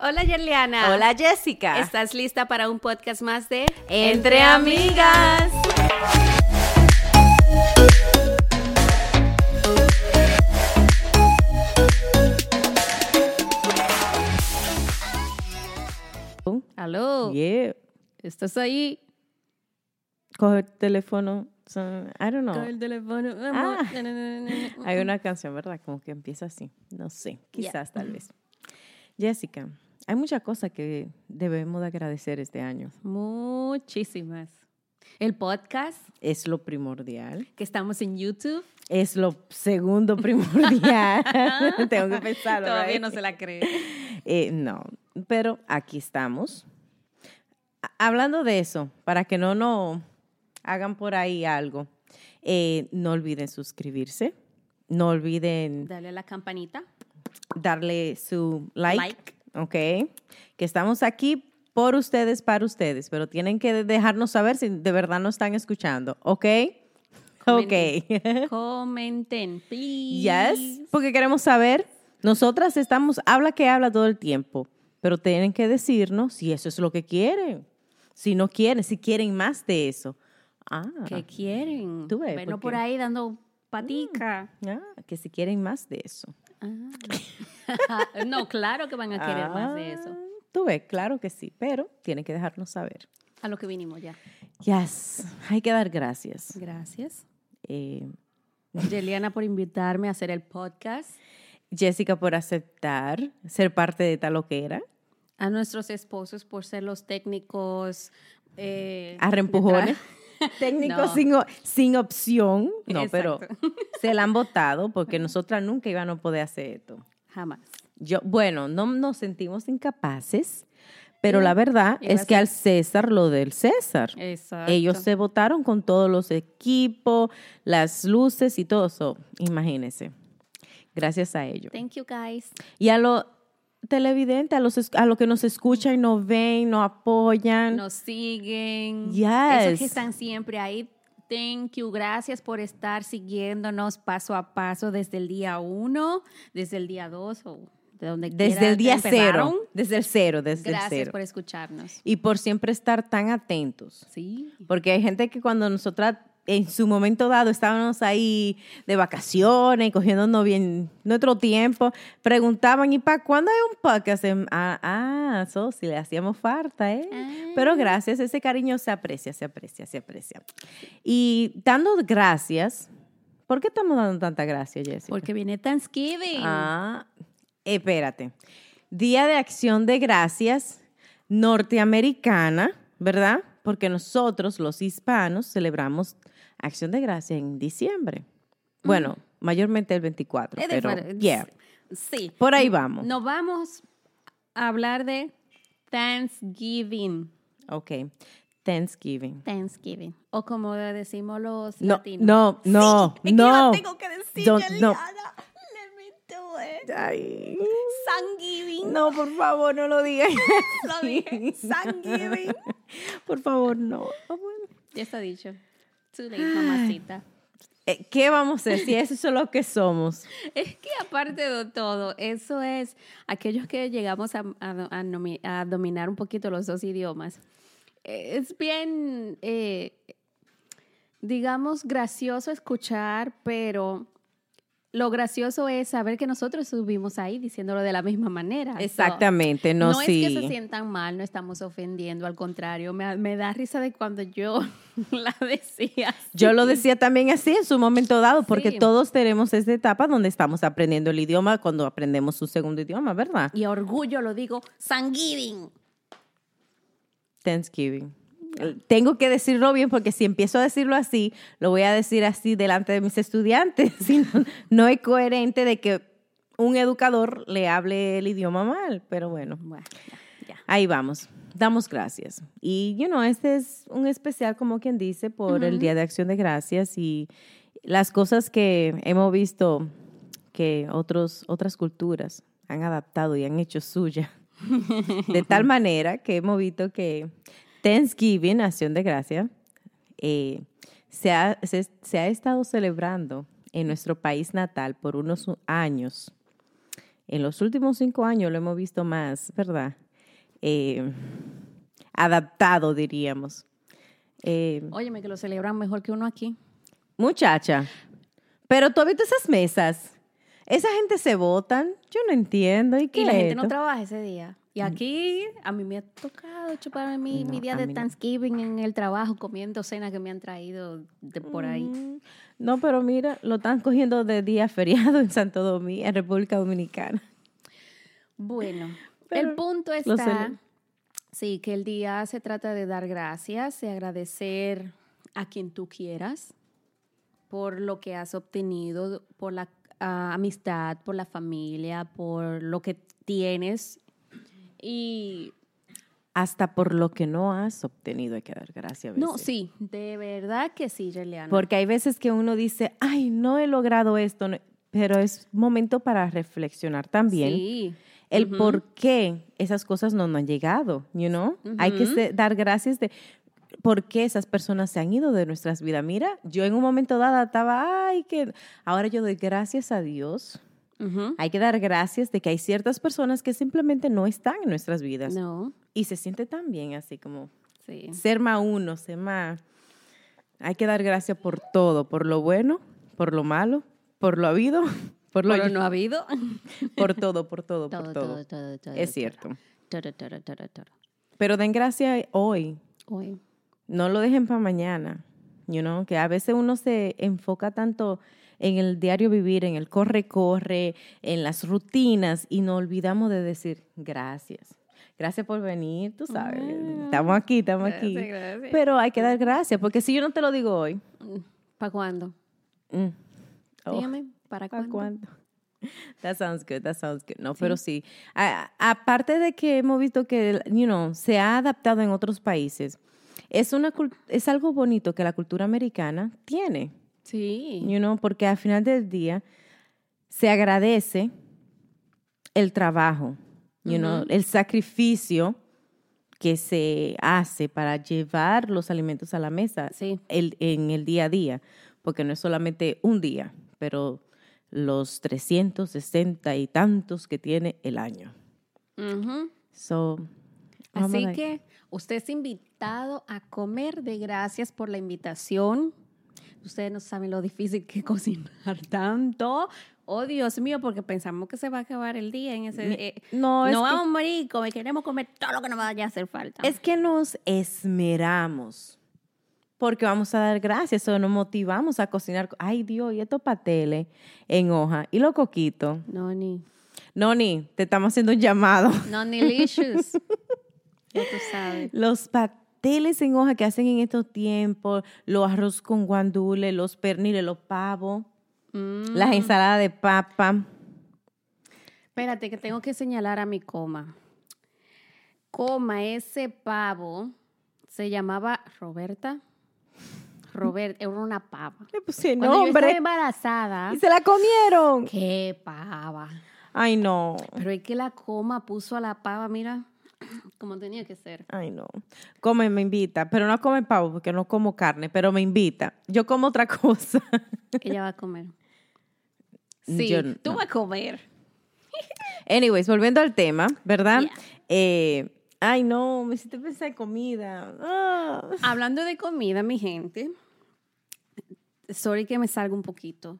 Hola Yerliana. Hola Jessica. ¿Estás lista para un podcast más de Entre Amigas? Aló. Yeah. ¿Estás ahí? Coge el teléfono. I don't know. Con el teléfono. Ah. Hay una canción, ¿verdad? Como que empieza así. No sé, Yeah. quizás, tal vez. Jessica, hay muchas cosas que debemos de agradecer este año. Muchísimas. El podcast, Es lo primordial. que estamos en YouTube. Es lo segundo primordial. Tengo que pensarlo. Todavía no se la cree. Eh, no, pero aquí estamos. Hablando de eso, para que no nos hagan por ahí algo, eh, no olviden suscribirse, no olviden Dale a la campanita. darle su like, Like. ¿Ok? Que estamos aquí por ustedes, para ustedes, pero tienen que dejarnos saber si de verdad nos están escuchando, ¿ok? Ok. Comenten, please. Yes, porque queremos saber, nosotras estamos, habla que habla todo el tiempo, pero tienen que decirnos si eso es lo que quieren, si no quieren, si quieren más de eso. Ah, ¿Qué quieren? Tú ves, Bueno, ¿por ahí dando patica. ah, que si quieren más de eso. Ah. no, claro que van a querer más de eso. Ah, Tú ves, claro que sí, pero tienen que dejarnos saber. A lo que vinimos ya. Yes, hay que dar gracias. Gracias. Eh, Yeliana por invitarme a hacer el podcast. Jessica por aceptar ser parte de tal loquera. A nuestros esposos por ser los técnicos. Eh, A reempujones. Técnico No. sin, opción. No, pero se la han votado porque nosotras nunca íbamos a poder hacer esto. Jamás. Yo, bueno, no nos sentimos incapaces, pero la verdad Iba es que al César lo del César. Exacto. Ellos se votaron con todos los equipos, las luces y todo eso. Imagínense. Gracias a ellos. Thank you, guys. Y a los televidentes, a los, a los que nos escuchan y nos ven, nos apoyan. Nos siguen. Yes. Esos que están siempre ahí. Thank you. Gracias por estar siguiéndonos paso a paso desde el día uno, desde el día dos o de donde desde quiera el día cero. Desde el cero, desde Gracias el cero. por escucharnos. Y por siempre estar tan atentos. Sí. Porque hay gente que cuando nosotras en su momento dado estábamos ahí de vacaciones, cogiéndonos bien nuestro tiempo, preguntaban, ¿y para cuándo hay un podcast? En- Ah, ah, eso sí, le hacíamos falta, ¿eh? Ah. Pero gracias, ese cariño se aprecia, se aprecia, se aprecia. Y dando gracias, ¿por qué estamos dando tanta gracia, Jessica? Porque viene Thanksgiving. Ah, espérate. Día de Acción de Gracias norteamericana, ¿verdad? Porque nosotros, los hispanos, celebramos Acción de Gracias en diciembre. Bueno, mayormente el 24, Es pero yeah, Sí. por ahí vamos. Nos vamos a hablar de Thanksgiving. Ok, Thanksgiving. Thanksgiving. O como decimos los No, latinos. no, no, Es que no. tengo que decir, Don't- no. Yeliana. Let me do it. Ay, Thanksgiving. no, por favor, no lo digas. Lo dije. Thanksgiving. Por favor, no. Bueno. Ya está dicho. Too late, mamacita. Eh, ¿Qué vamos a hacer si eso es lo que somos? Es que aparte de todo, eso es aquellos que llegamos a, a- a nomi- a dominar un poquito los dos idiomas. Es bien, eh, digamos, gracioso escuchar, pero lo gracioso es saber que nosotros estuvimos ahí diciéndolo de la misma manera. Exactamente, no, no sí. es que se sientan mal, no estamos ofendiendo, al contrario, me, me da risa de cuando yo la decía. Yo lo decía también así en su momento dado, porque Sí. todos tenemos esta etapa donde estamos aprendiendo el idioma cuando aprendemos su segundo idioma, ¿verdad? Y orgullo lo digo, Thanksgiving. Thanksgiving. Tengo que decirlo bien porque si empiezo a decirlo así, lo voy a decir así delante de mis estudiantes. Si no, no es coherente de que un educador le hable el idioma mal, pero bueno. Bueno, ya, ya. Ahí vamos. Damos gracias. Y, you know, este es un especial, como quien dice, por el Día de Acción de Gracias y las cosas que hemos visto que otros, otras culturas han adaptado y han hecho suya. De tal manera que hemos visto que Thanksgiving, Acción de Gracia, eh, se, ha, se, se ha estado celebrando en nuestro país natal por unos años en los últimos cinco años lo hemos visto más, ¿verdad? Eh, adaptado, diríamos. Eh, Óyeme, que lo celebran mejor que uno aquí. muchacha, pero tú has visto esas mesas. Esa gente se votan, yo no entiendo. ¿Y, qué Y la es gente no trabaja ese día. Y aquí a mí me ha tocado chuparme mi, mi No, día a de no. Thanksgiving en el trabajo comiendo cena que me han traído de por ahí. Mm, No, pero mira, lo están cogiendo de día feriado en Santo Domingo, en República Dominicana. Bueno, Pero el punto está, sí, que el día se trata de dar gracias, de agradecer a quien tú quieras por lo que has obtenido, por la ah, amistad, por la familia, por lo que tienes. Y Hasta por lo que no has obtenido hay que dar gracias. no, sí, de verdad que sí, Reliana. Porque hay veces que uno dice, ay, no he logrado esto, pero es momento para reflexionar también Sí. el por qué esas cosas no nos han llegado, you know? Hay que dar gracias de por qué esas personas se han ido de nuestras vidas. Mira, yo en un momento dado estaba, ay, que ahora yo doy gracias a Dios. Hay que dar gracias de que hay ciertas personas que simplemente no están en nuestras vidas No, y se siente tan bien así como sí. ser más uno, ser más... Hay que dar gracias por todo, por lo bueno, por lo malo, por lo habido, por lo... Pero no ha habido. Por todo, por todo, por Todo, todo. todo, todo, todo. Es cierto. Todo, todo, todo, todo. Pero den gracias hoy, Hoy. No lo dejen para mañana. You know, que a veces uno se enfoca tanto en el diario vivir, en el corre-corre, en las rutinas y nos olvidamos de decir gracias. Gracias por venir, tú sabes. Ah, estamos aquí, estamos aquí. gracias. Pero hay que dar gracias, porque si yo no te lo digo hoy, ¿Para cuándo? mm, oh, Dígame, ¿para ¿para cuándo? cuándo? That sounds good, that sounds good. No, pero sí. Aparte de que hemos visto que, you know, se ha adaptado en otros países, es, una, es algo bonito que la cultura americana tiene, Sí. you know, porque al final del día se agradece el trabajo, you know, el sacrificio que se hace para llevar los alimentos a la mesa Sí. el- en el día a día, porque no es solamente un día, pero los 360 y tantos que tiene el año. So, Así que usted es invitado a comer de gracias por la invitación. Ustedes no saben lo difícil que cocinar tanto. Oh, Dios mío, porque pensamos que se va a acabar el día en ese... Eh, no, no es que- vamos a morir, come- queremos comer todo lo que nos vaya a hacer falta. Es que nos esmeramos porque vamos a dar gracias o nos motivamos a cocinar. Ay Dios, y estos pasteles en hoja y los coquitos. No, ni... Noni, te estamos haciendo un llamado. No, ni licious. ya tú sabes. Los pasteles en hoja que hacen en estos tiempos, los arroz con guandule, los perniles, los pavos, Mm. las ensaladas de papa. Espérate, que tengo que señalar a mi coma. Coma, ese pavo se llamaba Roberta. Roberta, era una pava. Le puse Cuando yo estaba nombre embarazada, y se la comieron. qué pava. Ay, no. Pero es que la coma puso a la pava, mira, como tenía que ser. Ay, no. Come, me invita, pero no come pavo porque no como carne, pero me invita. Yo como otra cosa. Ella va a comer. Sí, Yo no. tú vas a comer. Anyways, volviendo al tema, ¿verdad? Yeah. Eh, ay, no, me hiciste pensar en comida. Ah. Hablando de comida, mi gente, sorry que me salga un poquito.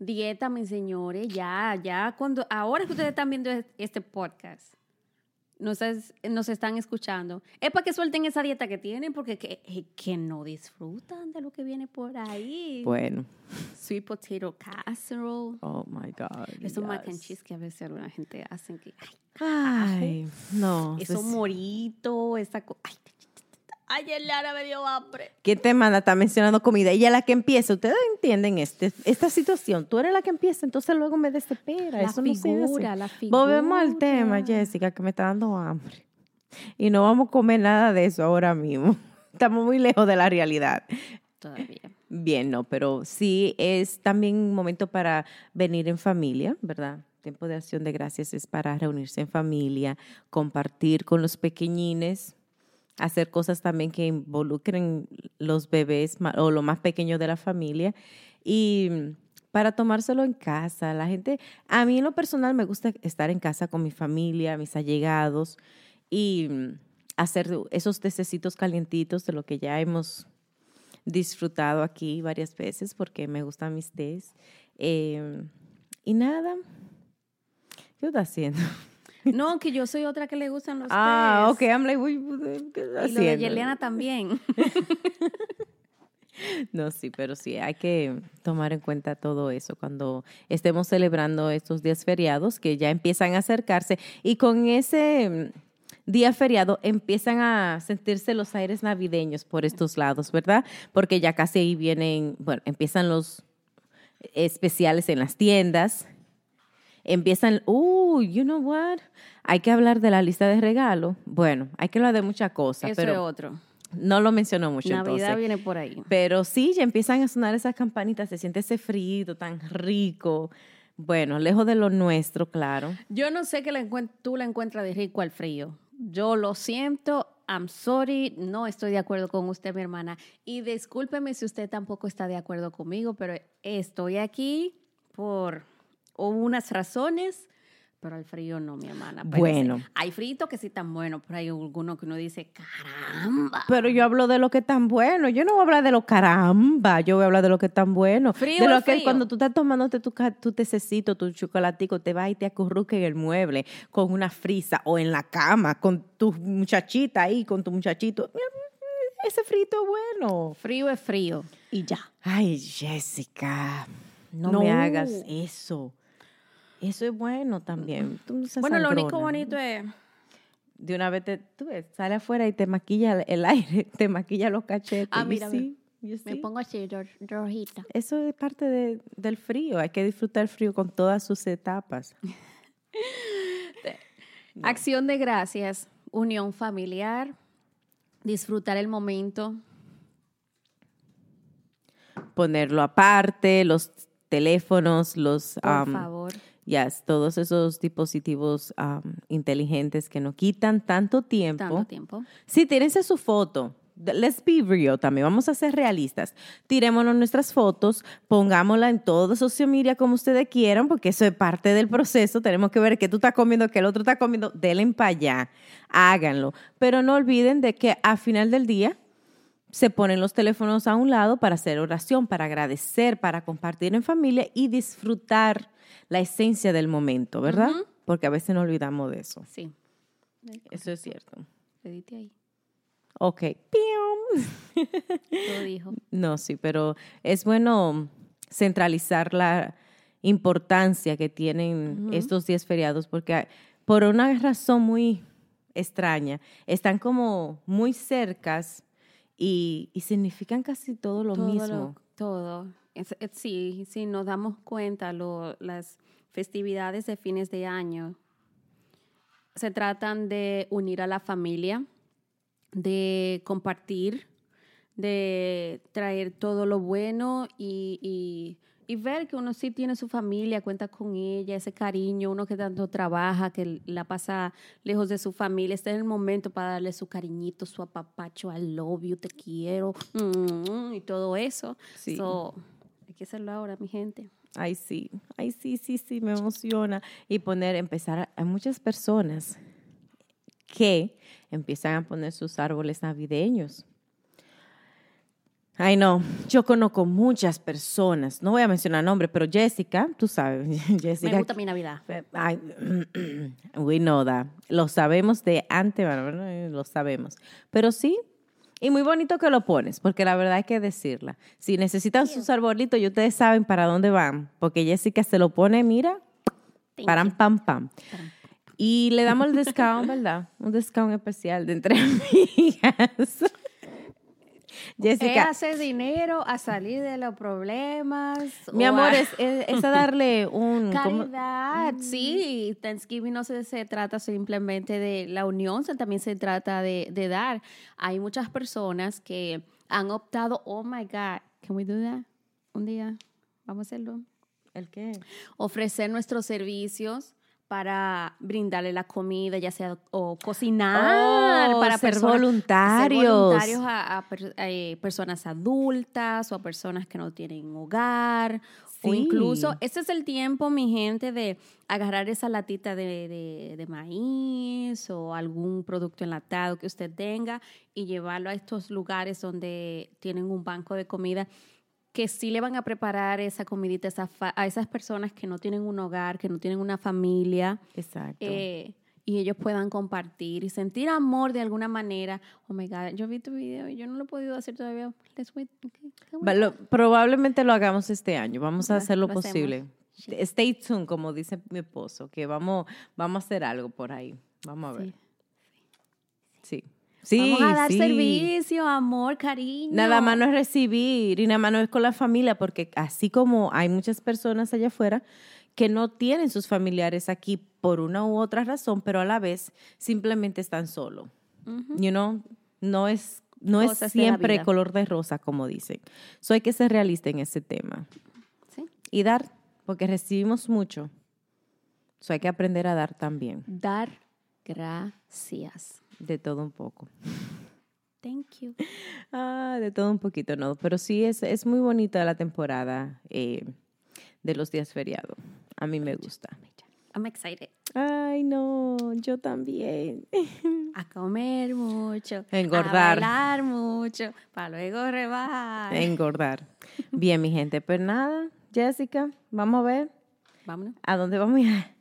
Dieta, mis señores, ya, ya, cuando, ahora que ustedes están viendo es- este podcast, nos, es- nos están escuchando, es para que suelten esa dieta que tienen, porque que, eh, que no disfrutan de lo que viene por ahí. Bueno, Sweet potato casserole, oh my God. esos mac and yes. cheese que a veces alguna gente hace, que, ay, Ay, no. esos pues, moritos, esa co- ay, ay, Eliana me dio hambre. ¿Quién te manda? Está mencionando comida. Ella es la que empieza. Ustedes entienden este, esta situación. Tú eres la que empieza, entonces luego me desespera. La Eso no figura, la figura. Volvemos al tema, Jessica, que me está dando hambre. Y no vamos a comer nada de eso ahora mismo. Estamos muy lejos de la realidad. Todavía. Bien, no, pero sí es también un momento para venir en familia, ¿verdad? Tiempo de acción de gracias es para reunirse en familia, compartir con los pequeñines, hacer cosas también que involucren los bebés o lo más pequeño de la familia y mm, para tomárselo en casa. La gente, a mí en lo personal me gusta estar en casa con mi familia, mis allegados y mm, hacer esos tececitos calientitos de lo que ya hemos disfrutado aquí varias veces porque me gustan mis tés. Em, y nada, ¿qué estás haciendo? No, que yo soy otra que le gustan los Ah, tés. ok, I'm like, pues, ¿qué estás Y lo de haciendo? Yeliana también. No, sí, pero sí, hay que tomar en cuenta todo eso cuando estemos celebrando estos días feriados que ya empiezan a acercarse y con ese mm, día feriado empiezan a sentirse los aires navideños por estos lados, ¿verdad? Porque ya casi ahí vienen, bueno, empiezan los especiales en las tiendas. Empiezan, uh, you know what? Hay que hablar de la lista de regalo. Bueno, hay que hablar de muchas cosas, Eso es otro. no lo mencionó mucho Navidad entonces. viene por ahí. Pero sí, ya empiezan a sonar esas campanitas, se siente ese frío tan rico. Bueno, lejos de lo nuestro, claro. Yo no sé que la tú la encuentras de rico al frío. Yo lo siento, I'm sorry, no estoy de acuerdo con usted, mi hermana. Y discúlpeme si usted tampoco está de acuerdo conmigo, pero estoy aquí por unas razones, pero al frío no, mi hermana. Pero Bueno. sí, Hay fritos que sí están buenos, pero hay algunos que uno dice, caramba. Pero yo hablo de lo que es tan bueno. Yo no voy a hablar de lo caramba. Yo voy a hablar de lo que es tan bueno. Frío de lo que frío. cuando tú estás tomándote tu, tu tececito, tu chocolatico, te vas y te acurruca en el mueble con una frisa o en la cama con tu muchachita ahí, con tu muchachito. Ese frito bueno. Frío es frío. Y ya. Ay, Jessica, no, No. me hagas eso. Eso es bueno también. Tú no seas Bueno, lo único bonito es... De una vez te, tú ves, sale afuera y te maquilla el aire, te maquilla los cachetes. Ah, mira? You Me pongo así, ro- rojita. Eso es parte de- del frío. Hay que disfrutar el frío con todas sus etapas. Acción de gracias, unión familiar, disfrutar el momento. Ponerlo aparte, los teléfonos, los... Por um, favor. Yes, todos esos dispositivos um, inteligentes que no quitan tanto tiempo. Tanto tiempo. Sí, tírense su foto. Let's be real también. Vamos a ser realistas. Tirémonos nuestras fotos, pongámosla en todo social media como ustedes quieran, porque eso es parte del proceso. Tenemos que ver qué tú estás comiendo, qué el otro está comiendo. Denle para allá. Háganlo. Pero no olviden de que a final del día se ponen los teléfonos a un lado para hacer oración, para agradecer, para compartir en familia y disfrutar la esencia del momento, ¿verdad? Porque a veces no olvidamos de eso. Sí. Eso es cierto. Edite ahí. Ok. Pium. Dijo. No, sí, pero es bueno centralizar la importancia que tienen estos días feriados porque por una razón muy extraña están como muy cercas y, y significan casi todo lo todo mismo. lo- todo. Es- es- sí, sí, nos damos cuenta, lo- las festividades de fines de año se tratan de unir a la familia, de compartir, de traer todo lo bueno y, y- y ver que uno sí tiene su familia, cuenta con ella, ese cariño, uno que tanto trabaja, que la pasa lejos de su familia, está en el momento para darle su cariñito, su apapacho, I love you, te quiero, mm, y todo eso. Sí. So, hay que hacerlo ahora, mi gente. Ay, sí, ay, sí, sí, sí, me emociona. Y poner, empezar, a- hay muchas personas que empiezan a poner sus árboles navideños. Ay, no, yo conozco muchas personas, no voy a mencionar nombres, pero Jessica, tú sabes, Jessica. Me gusta mi Navidad. Ay, we know that. Lo sabemos de antemano, lo sabemos. Pero sí, y muy bonito que lo pones, porque la verdad hay que decirla. Si necesitan sus arbolitos, y ustedes saben para dónde van, porque Jessica se lo pone, mira, you. pam, pam. Y le damos el discount, ¿verdad? Un discount especial de entre amigas. Es Jessica, hacer dinero a salir de los problemas. mi amor, a- es, es, es a darle un... ¿cómo? Caridad, Mm. sí. Thanksgiving no se, se trata simplemente de la unión, se- también se trata de, de dar. Hay muchas personas que han optado, oh my God, can we do that? Un día, vamos a hacerlo. ¿El qué? Ofrecer nuestros servicios para brindarle la comida, ya sea o cocinar, Oh, para ser personas- ser voluntarios. voluntarios a, a per- a, eh, personas adultas o a personas que no tienen hogar. O incluso, este es el tiempo, mi gente, de agarrar esa latita de, de- de maíz o algún producto enlatado que usted tenga y llevarlo a estos lugares donde tienen un banco de comida que sí le van a preparar esa comidita a esas, fa- a esas personas que no tienen un hogar, que no tienen una familia, Exacto. eh, y ellos puedan compartir y sentir amor de alguna manera. Oh my God, yo vi tu video y yo no lo he podido hacer todavía. Let's wait. Okay, probablemente lo hagamos este año. Vamos a hacer lo, posible. Sí. Stay tuned, como dice mi esposo, que vamos, vamos a hacer algo por ahí. Vamos a ver. Sí. Sí. Sí, Vamos a dar sí. servicio, amor, cariño. Nada más no es recibir y nada más no es con la familia, porque así como hay muchas personas allá afuera que no tienen sus familiares aquí por una u otra razón, pero a la vez simplemente están solos. Ujú. You know, no es, no es Cosas de siempre vida. color de rosa, como dicen. So hay que ser realista en ese tema. Sí. Y dar, porque recibimos mucho. So hay que aprender a dar también, Dar gracias. De todo un poco. Thank you. Ah, de todo un poquito, no. Pero sí es, es muy bonita la temporada eh, de los días feriados. A mí me gusta. I'm excited. Ay, no, yo también. A comer mucho. Engordar. A bailar mucho. Para luego rebajar. Engordar. Bien, mi gente. Pues nada, Jessica, vamos a ver Vámonos. a dónde vamos a ir.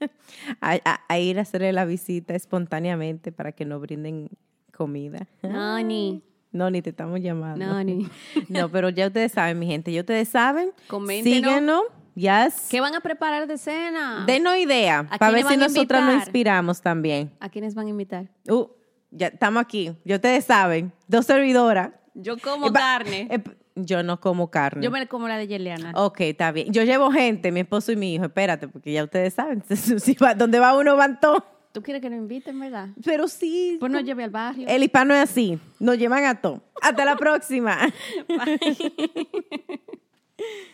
A, a- a ir a hacerle la visita espontáneamente para que nos brinden comida. No, ni. No, ni te estamos llamando. No, ni. No, pero ya ustedes saben, mi gente, ya ustedes saben. Coméntenos. Síguenos, yes. ¿Qué van a preparar de cena? Denos idea, ¿A para ver si nosotras nos inspiramos también. ¿A quiénes van a invitar? Uh, ya estamos aquí, ya ustedes saben, dos servidoras. Yo como Eh, carne. eh, yo no como carne. Yo me como la de Yeliana. Ok, está bien. Yo llevo gente, mi esposo y mi hijo, espérate, porque ya ustedes saben, si va, donde va uno van todos. ¿Tú quieres que nos inviten, verdad? Pero sí, Pues nos lleve al barrio. el hispano es así, nos llevan a todo. Hasta la próxima.